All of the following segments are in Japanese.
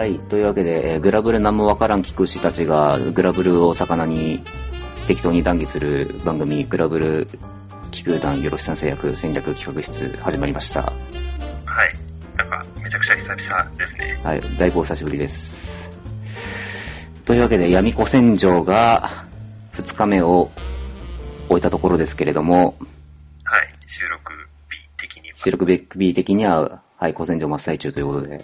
はい。というわけで、えーグラブル何もわからん聞く牛たちが、グラブルを魚に適当に談義する番組、グラブル気空団よろしさん製薬戦略企画室始まりました。はい。なんか、めちゃくちゃ久々ですね。はい。だいぶお久しぶりです。というわけで、闇子戦場が2日目を終えたところですけれども、はい。収録日的には。収録日的には、はい、古戦場真っ最中ということで、はい。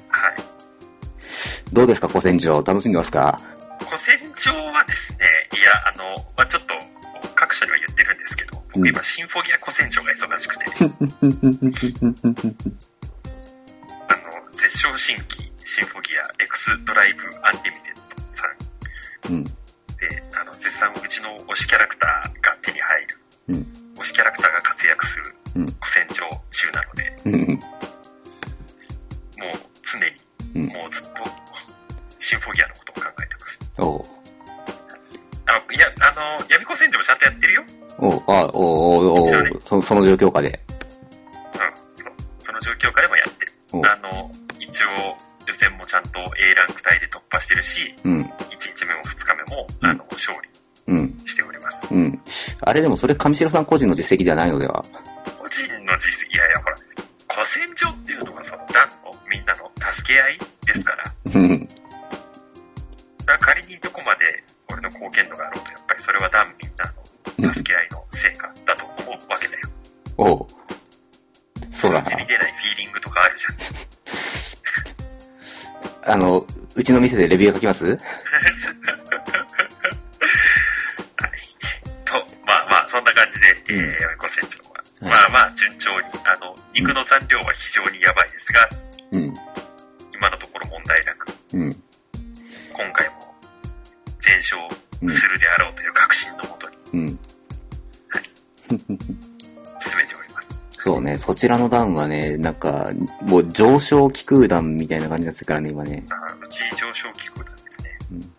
どうですか、古戦場？楽しんでますか？古戦場はですね、いや、あの、まあ、ちょっと、各所には言ってるんですけど、僕今、シンフォギア古戦場が忙しくて、あの、絶唱新規シンフォギア X ドライブアンリミテッドさんうん。で、あの、絶賛うちの推しキャラクターが手に入る、うん。推しキャラクターが活躍するうん。古戦場シンフォギアのことを考えてます。おう。あの、いや、あの、闇子戦場もちゃんとやってるよ。おう、あ、おう、おう、おう一応ねそその状況下で。うん、そう。その状況下でもやってる。おう。あの、一応、予選もちゃんと A ランク帯で突破してるし、うん。1日目も2日目も、うんあの、勝利うん。しております。うん。あれでもそれ上白さん個人の実績ではないのでは？個人の実績、いやいや、ほら、古戦場っていうのはその、団のみんなの助け合いですから、だかうん。ら仮にどこまで俺の貢献度があろうと、やっぱりそれは団みんなの助け合いの成果だと思うわけだよ。おう。そうだ数字に出ないフィーリングとかあるじゃん。な。あの、うちの店でレビュー書きます？はい。と、まあまあ、そんな感じで、うんえー、闇子船長は。はいまあまあ、順調に、あの、肉の残量は非常にやばいですが、うん。今のところ問題なく、うん。するであろうという確信のもとにうん。進めております。そうね、そちらの段はね、なんか、もう上昇気空団みたいな感じになってるからね、今ね。あうち上昇機構なんですね。うん。年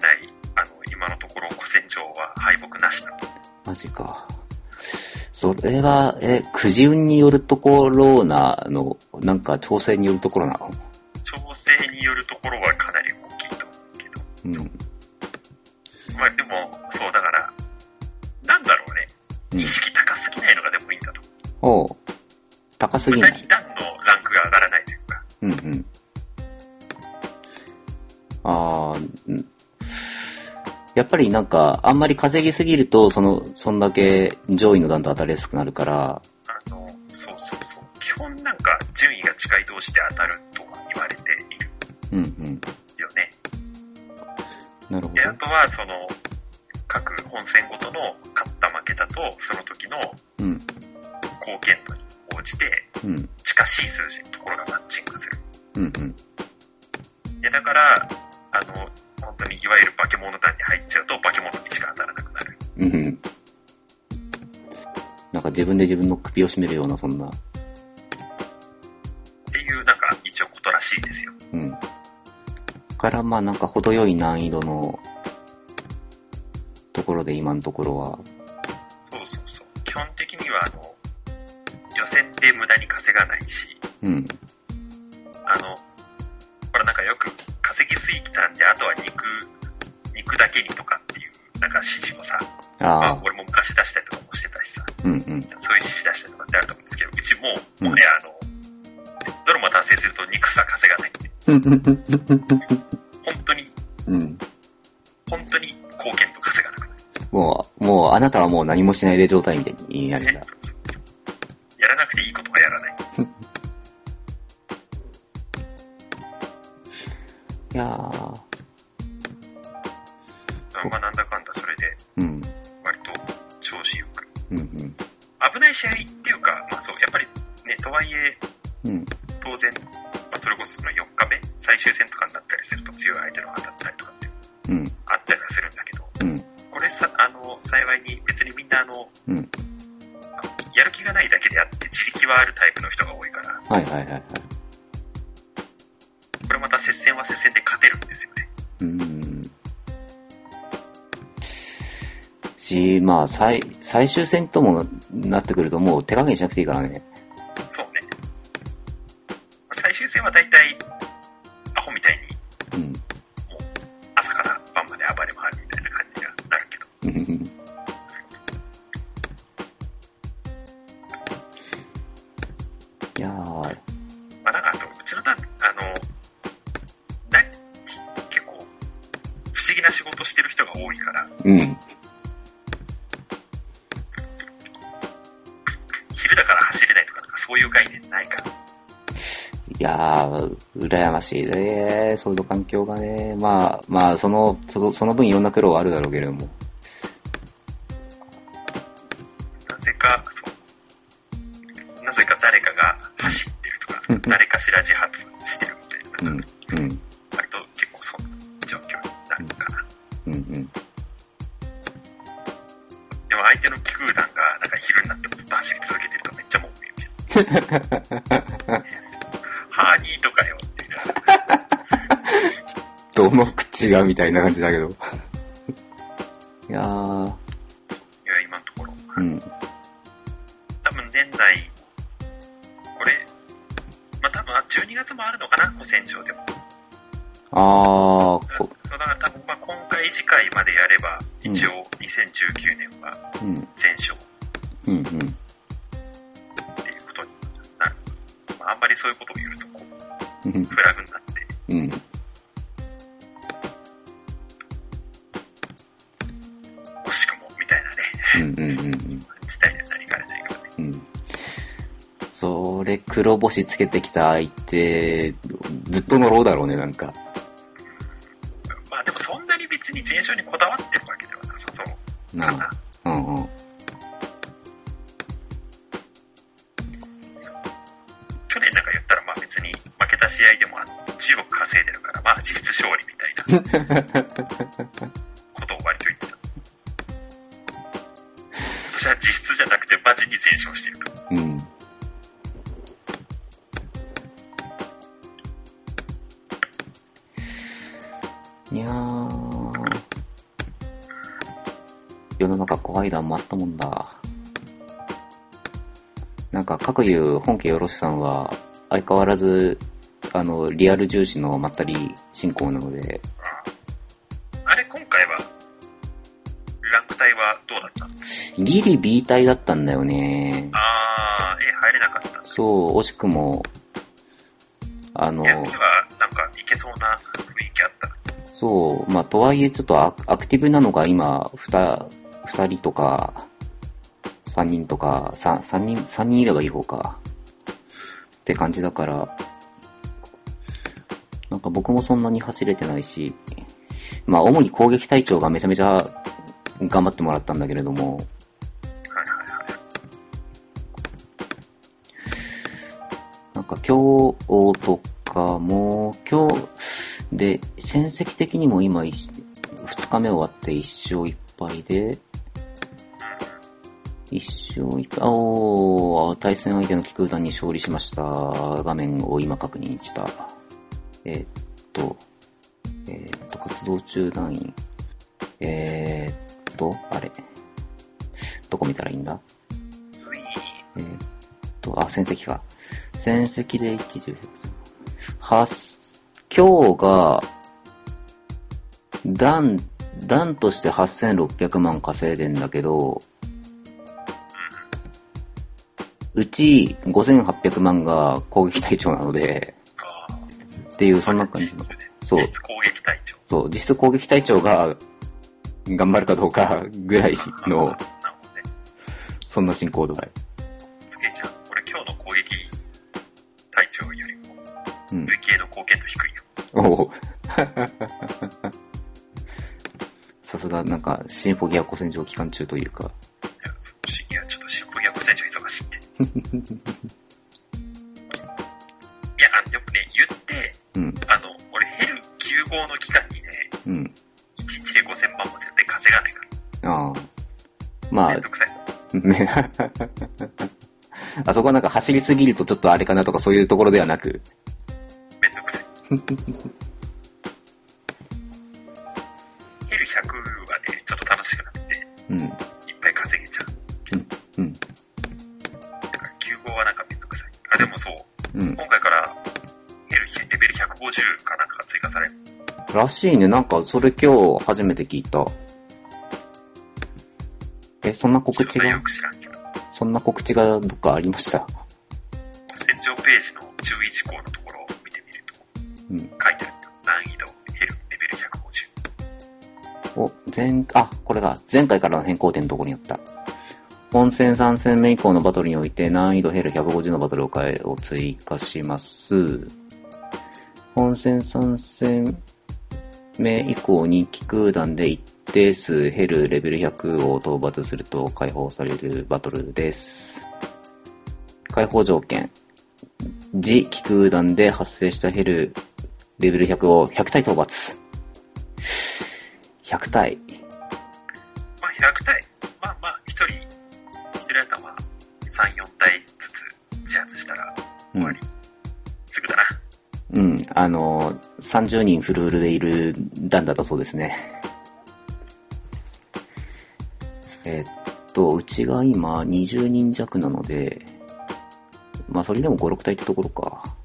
内、あの、今のところ古戦場は敗北なしだと。マジか。それは、え、くじ運によるところなの、なんか調整によるところなの？調整によるところはかなり大きいと思うん。まあでも、そうだから、なんだろうね。うん意識高すぎないのがでもいいんだと。おう高すぎない。段のランクが上がらないというか。うんうん。あーうんやっぱりなんか、あんまり稼ぎすぎると、その、そんだけ上位の段と当たりやすくなるから、あの、そうそうそう。基本なんか順位が近い同士で当たるとは言われているうんうん。なるほで、あとはその、各本戦ごとの勝った負けたと、その時の。貢献度に応じて、うん。近しい数字のところがマッチングする。うんうん。いや、だから、あの、本当にいわゆる化け物団に入っちゃうと化け物にしか当たらなくなる。うんうん。なんか自分で自分の首を絞めるような、そんな。から、まあなんか程よい難易度のところで今のところは、そうそうそう。基本的には、あの、予選で無駄に稼がないし、うん。あの、ほらなんかよく稼ぎすぎたんで、あとは肉、肉だけにとかっていう、なんか指示をさ、まああ俺も昔出したりとかもしてたしさ、うんうん。そういう指示出したりとかってあると思うんですけど、うちもうんう、もはやあの、ドラマ達成すると肉さ稼がない。本当に、うん。本当に貢献度稼がなくなる。もう、もう、あなたはもう何もしないで状態みたいになるんだ。ねそうそうそう。やらなくていいことはやらない。いやー、まあなんだかんだそれで、うん。割と調子よく。うんうん。危ない試合っていうか、まあそう、やっぱりね、とはいえ、うん。当然、まあ、それこそその4日目、最終戦とかになったりすると強い相手の当たったりとかってうん。あったりはするんだけど、うん。これさ、あの、幸いに別にみんなあの、うん。やる気がないだけであって、自力はあるタイプの人が多いから、はいはいはいはい。これまた接戦は接戦で勝てるんですよね。うーん。し、まあ、最、最終戦ともなってくるともう手加減しなくていいからね。最終戦は大体、アホみたいに、うん、朝から晩まで暴れ回るみたいな感じになるけど。いやー。まあなんか、うちの、あの、な、結構、不思議な仕事してる人が多いから、うん。昼だから走れないと、かそういう概念ないから。いやー、羨ましいね。その環境がね。まあ、まあ、その、そのその分いろんな苦労はあるだろうけれども。なぜか、そう。なぜか誰かが走ってるとか、誰かしら自発してるみたいな、うん、うん、割と結構そんな状況になるかな。うん、うん。でも相手の気空団がなんか昼になってもずっと走り続けてるとめっちゃ文句言う どの口がみたいな感じだけど。いやー、いや、今のところ。うん、多分年内、これ、まあ多分12月もあるのかな、古戦場でも。あー、こそうだから多分まあ今回次回までやれば、一応2019年はうん、全勝うん、うん。っていうことになる。まああんまりそういうことを言うとこう、うんフラグになって、うん。うん、うん、うん。事態にはなりかねないからね。うん。それ、黒星つけてきた相手、ずっと乗ろうだろうね、なんか。まあでもそんなに別に全勝にこだわってるわけではなさそうなかな。あ。うん、うん。去年なんか言ったらまあ別に負けた試合でもあの10億稼いでるからまあ実質勝利みたいなことをは実質じゃなくてマジに全勝してると。うん。いやー。世の中怖い段もあったもんだ。なんか、各有本家よろしさんは、相変わらず、あの、リアル重視のまったり進行なので、ギリ B 体だったんだよね。あー、え、入れなかった。そう、惜しくも、あの、なんかいけそうな雰囲気あった。そう、まあ、とはいえちょっとアアクティブなのが今、ふた、二人とか、三人とか、三、三人、三人いればいい方か。って感じだから、なんか僕もそんなに走れてないし、まあ、主に攻撃隊長がめちゃめちゃ頑張ってもらったんだけれども、か今日とかも、今日で、戦績的にも今一、二日目終わって一勝一敗で、一勝一敗、おー、対戦相手の気空団に勝利しました。画面を今確認した。えーっと、えーっと、活動中団員。えーっと、あれ。どこ見たらいいんだ？えっと、あ、戦績か。戦績で1 8今日が、段、段として8600万稼いでんだけど、うち5800万が攻撃隊長なので、っていう、そんな感じの。そう実質攻撃隊長。そう、実質攻撃隊長が頑張るかどうかぐらいの。そんな進行度合い。うん。累計の貢献度低いよ。おお。さすが、なんか、シンフォギア古戦場期間中というか。いや、そいや、ちょっとシンプル逆戦場忙しいって。いや、あの、でもね、言って、うん、あの、俺ヘル9号の期間にね、うん。1日で5000万も絶対稼がないから。ああ。まあめん、どくさい。ね。あそこはなんか走りすぎるとちょっとあれかなとかそういうところではなく。めんどくさい。ヘル100はね、ちょっと楽しくなって、うん、いっぱい稼げちゃう。うん、だから9号はなんかめんどくさい。あ、でもそう、うん。今回からヘルレベル150かなんかが追加される。らしいね。なんか、それ今日初めて聞いた。え、そんな告知が？詳細よ、く知らんけど、そんな告知がどっかありました？戦場ページの注意事項のと、うん。書いてある。難易度、ヘル、レベル150。お、前、あ、これだ。前回からの変更点のところにあった。本戦3戦目以降のバトルにおいて難易度減る150のバトルを変え、を追加します。本戦3戦目以降に気空弾で一定数減るレベル100を討伐すると解放されるバトルです。解放条件。自気空弾で発生した減るレベル100を100体討伐。100体。まあ、100体。まあまあ、1人、1人頭3、4体ずつ自発したらうん終わり。すぐだな。うん、あの、30人フルフルでいる団だったそうですね。えっと、うちが今20人弱なので、まあそれでも5、6体ってところか。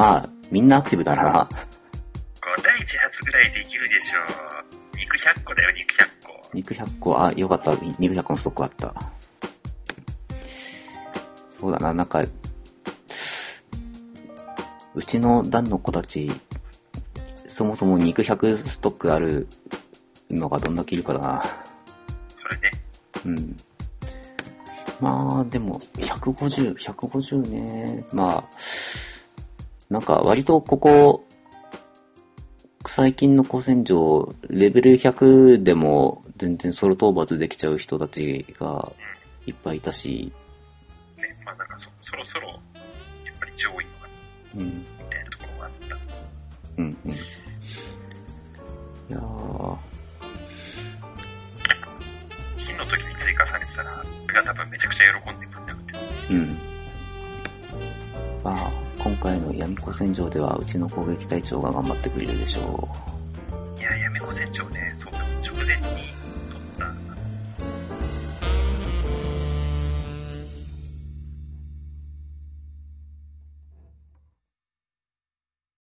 まあ、みんなアクティブだな。5体自発ぐらいできるでしょう。肉100個だよ、肉100個。肉100個、あ、よかった。肉100個のストックあった。そうだな、なんか、うちの団の子たち、そもそも肉100ストックあるのがどんだけいるかだな。それね。うん。まあ、でも、150、150ね。まあ、なんか割とここ、最近の古戦場、レベル100でも全然ソロ討伐できちゃう人たちがいっぱいいたし、ね、まあなんかそそろそろ、やっぱり上位のが、うん、みたいなところがあった。うん、うん。いやー、金の時に追加されてたら、俺が多分めちゃくちゃ喜んでぶん殴ってる。うん。まあ、今回の闇古戦場ではうちの攻撃隊長が頑張ってくれるでしょう。いや、闇子戦場ね、